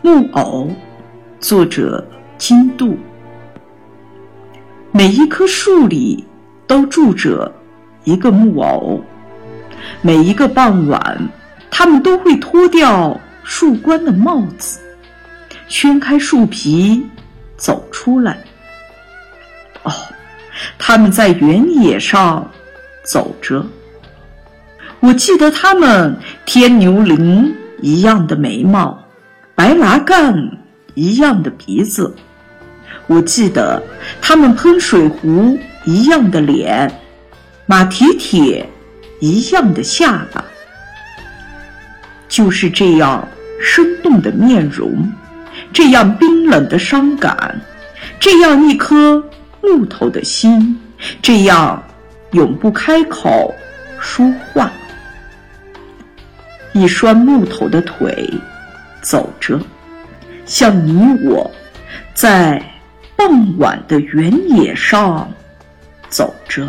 木偶，作者金杜。每一棵树里都住着一个木偶，每一个傍晚，他们都会脱掉树冠的帽子，掀开树皮，走出来。哦，他们在原野上走着。我记得他们天牛羚一样的眉毛。白拿干一样的鼻子，我记得他们喷水壶一样的脸，马蹄铁一样的下巴，就是这样生动的面容，这样冰冷的伤感，这样一颗木头的心，这样永不开口说话，一双木头的腿。走着，像你我，在傍晚的原野上走着。